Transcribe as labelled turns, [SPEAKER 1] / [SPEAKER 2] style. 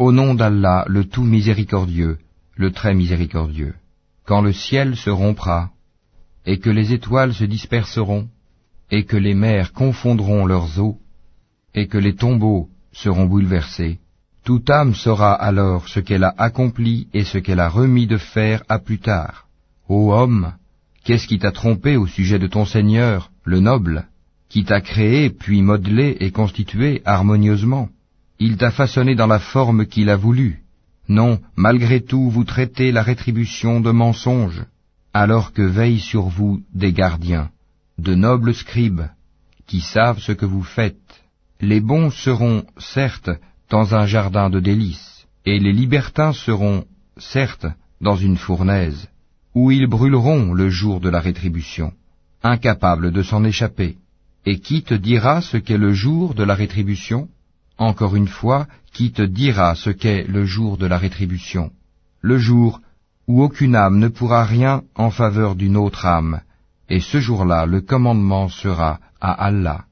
[SPEAKER 1] Au nom d'Allah, le tout miséricordieux, le très miséricordieux. Quand le ciel se rompra, et que les étoiles se disperseront, et que les mers confondront leurs eaux, et que les tombeaux seront bouleversés, toute âme saura alors ce qu'elle a accompli et ce qu'elle a remis de faire à plus tard. Ô homme, qu'est-ce qui t'a trompé au sujet de ton Seigneur, le noble, qui t'a créé, puis modelé et constitué harmonieusement? Il t'a façonné dans la forme qu'il a voulu. Non, malgré tout, vous traitez la rétribution de mensonge, alors que veillent sur vous des gardiens, de nobles scribes, qui savent ce que vous faites. Les bons seront, certes, dans un jardin de délices, et les libertins seront, certes, dans une fournaise, où ils brûleront le jour de la rétribution, incapables de s'en échapper. Et qui te dira ce qu'est le jour de la rétribution? Encore une fois, qui te dira ce qu'est le jour de la rétribution Le jour où aucune âme ne pourra rien en faveur d'une autre âme, et ce jour-là le commandement sera à Allah.